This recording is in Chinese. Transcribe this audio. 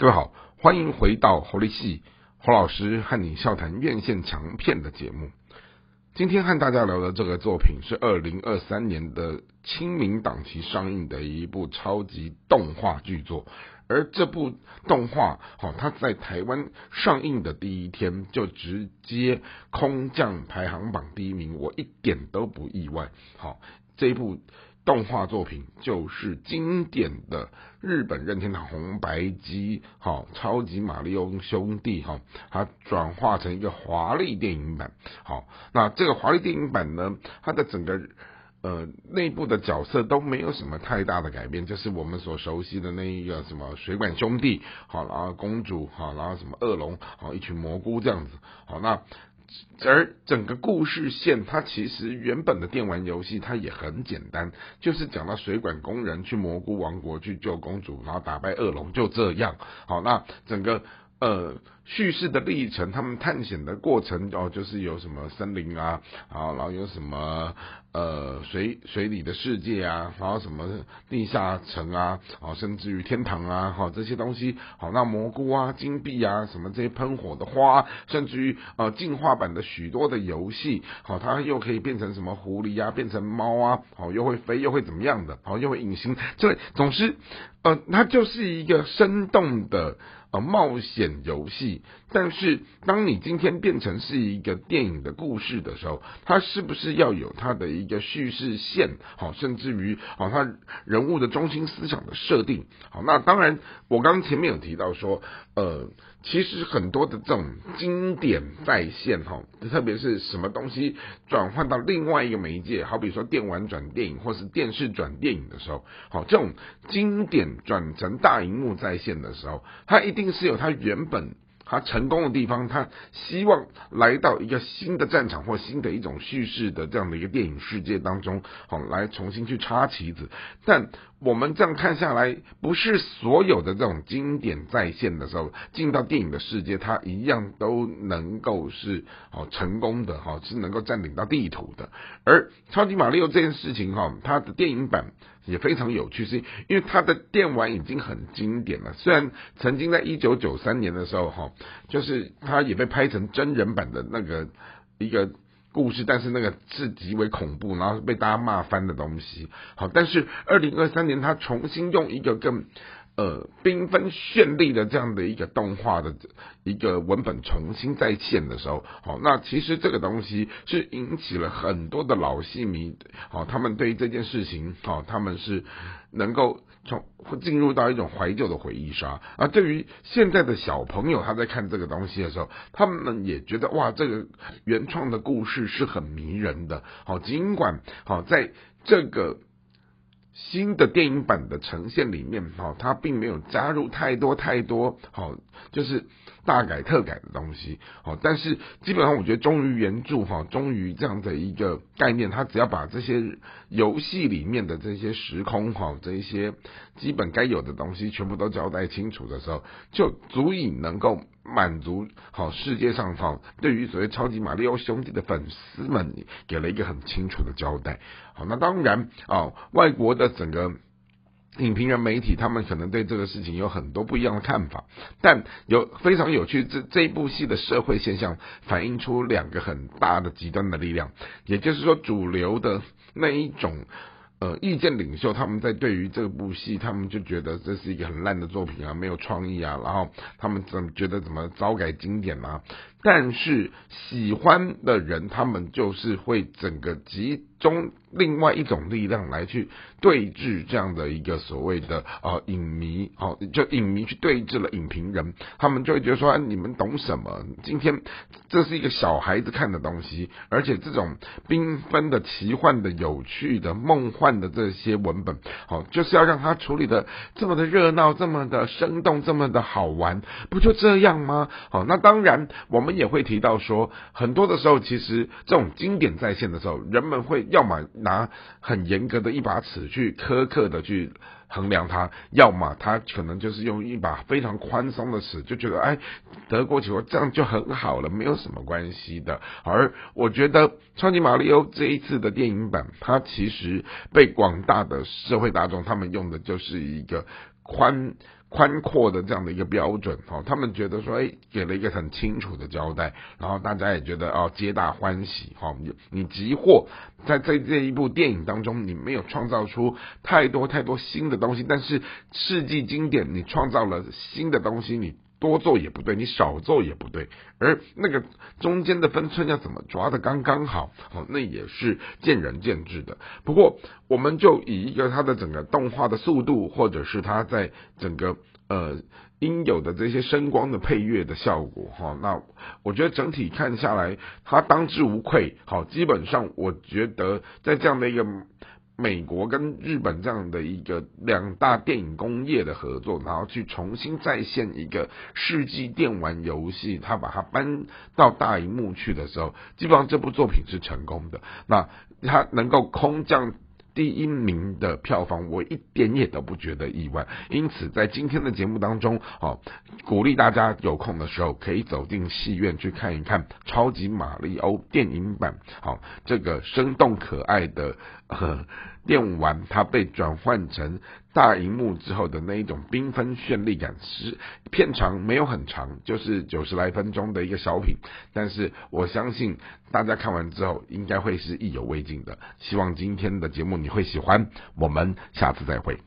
各位好，欢迎回到侯立系侯老师和你笑谈院线强片的节目。今天和大家聊的这个作品是二零二三年的清明档期上映的一部超级动画巨作，而这部动画，好，它在台湾上映的第一天就直接空降排行榜第一名，我一点都不意外。好，这一部。动画作品就是经典的日本任天堂红白机，哈，超级马里奥兄弟，哈，它转化成一个华丽电影版，好，那这个华丽电影版呢，它的整个呃内部的角色都没有什么太大的改变，就是我们所熟悉的那一个什么水管兄弟，好，然后公主，好，然后什么恶龙，好，一群蘑菇这样子，好，那。而整个故事线，它其实原本的电玩游戏，它也很简单，就是讲到水管工人去蘑菇王国去救公主，然后打败恶龙，就这样。好，那整个。呃，叙事的历程，他们探险的过程哦，就是有什么森林啊，好，然后有什么呃水水里的世界啊，然后什么地下城啊，哦，甚至于天堂啊，好这些东西，好那蘑菇啊、金币啊，什么这些喷火的花，甚至于呃进化版的许多的游戏，好，它又可以变成什么狐狸啊，变成猫啊，好又会飞又会怎么样的，好又会隐形，这总之呃，它就是一个生动的。呃，冒险游戏，但是当你今天变成是一个电影的故事的时候，它是不是要有它的一一个叙事线？好，甚至于好，它人物的中心思想的设定。好，那当然，我刚刚前面有提到说，呃。其实很多的这种经典再现哈，特别是什么东西转换到另外一个媒介，好比说电玩转电影，或是电视转电影的时候，好，这种经典转成大荧幕再现的时候，它一定是有它原本。他成功的地方，他希望来到一个新的战场或新的一种叙事的这样的一个电影世界当中，好来重新去插旗子。但我们这样看下来，不是所有的这种经典再现的时候，进到电影的世界，它一样都能够是好成功的，哈，是能够占领到地图的。而超级马里奥这件事情，哈，它的电影版。也非常有趣，是因为它的电玩已经很经典了。虽然曾经在一九九三年的时候，哈，就是它也被拍成真人版的那个一个故事，但是那个是极为恐怖，然后被大家骂翻的东西。好，但是二零二三年，它重新用一个更。呃，缤纷绚丽的这样的一个动画的一个文本重新再现的时候，好，那其实这个东西是引起了很多的老戏迷，好，他们对这件事情，好，他们是能够从会进入到一种怀旧的回忆杀。而对于现在的小朋友，他在看这个东西的时候，他们也觉得哇，这个原创的故事是很迷人的。好，尽管好在这个。新的电影版的呈现里面，哈，它并没有加入太多太多，好，就是大改特改的东西，好，但是基本上我觉得忠于原著，哈，忠于这样的一个概念，它只要把这些游戏里面的这些时空，哈，这一些基本该有的东西全部都交代清楚的时候，就足以能够。满足好世界上哈，对于所谓超级马里奥兄弟的粉丝们，给了一个很清楚的交代。好，那当然啊，外国的整个影评人媒体，他们可能对这个事情有很多不一样的看法。但有非常有趣，这这一部戏的社会现象反映出两个很大的极端的力量，也就是说，主流的那一种。呃，意见领袖他们在对于这部戏，他们就觉得这是一个很烂的作品啊，没有创意啊，然后他们怎么觉得怎么糟改经典啊？但是喜欢的人，他们就是会整个集中另外一种力量来去对峙这样的一个所谓的呃影迷，哦，就影迷去对峙了影评人，他们就会觉得说，哎你们懂什么？今天这是一个小孩子看的东西，而且这种缤纷的、奇幻的、有趣的、梦幻的这些文本，好，就是要让他处理的这么的热闹、这么的生动、这么的好玩，不就这样吗？好，那当然我们。也会提到说，很多的时候，其实这种经典再现的时候，人们会要么拿很严格的一把尺去苛刻的去衡量它，要么他可能就是用一把非常宽松的尺，就觉得哎，得过且过这样就很好了，没有什么关系的。而我觉得《超级马里奥》这一次的电影版，它其实被广大的社会大众他们用的就是一个宽。宽阔的这样的一个标准，哦，他们觉得说，哎，给了一个很清楚的交代，然后大家也觉得哦，皆大欢喜，哈，你你即或在在这一部电影当中，你没有创造出太多太多新的东西，但是世纪经典，你创造了新的东西，你。多做也不对，你少做也不对，而那个中间的分寸要怎么抓的刚刚好，哦，那也是见仁见智的。不过，我们就以一个它的整个动画的速度，或者是它在整个呃应有的这些声光的配乐的效果，哈，那我觉得整体看下来，它当之无愧。好，基本上我觉得在这样的一个。美国跟日本这样的一个两大电影工业的合作，然后去重新再现一个世纪电玩游戏，他把它搬到大荧幕去的时候，基本上这部作品是成功的。那它能够空降。第一名的票房，我一点也都不觉得意外。因此，在今天的节目当中，好，鼓励大家有空的时候可以走进戏院去看一看《超级马里欧》电影版。好，这个生动可爱的电玩，它被转换成大荧幕之后的那一种缤纷绚丽感，是片长没有很长，就是九十来分钟的一个小品。但是我相信大家看完之后，应该会是意犹未尽的。希望今天的节目你会喜欢，我们下次再会。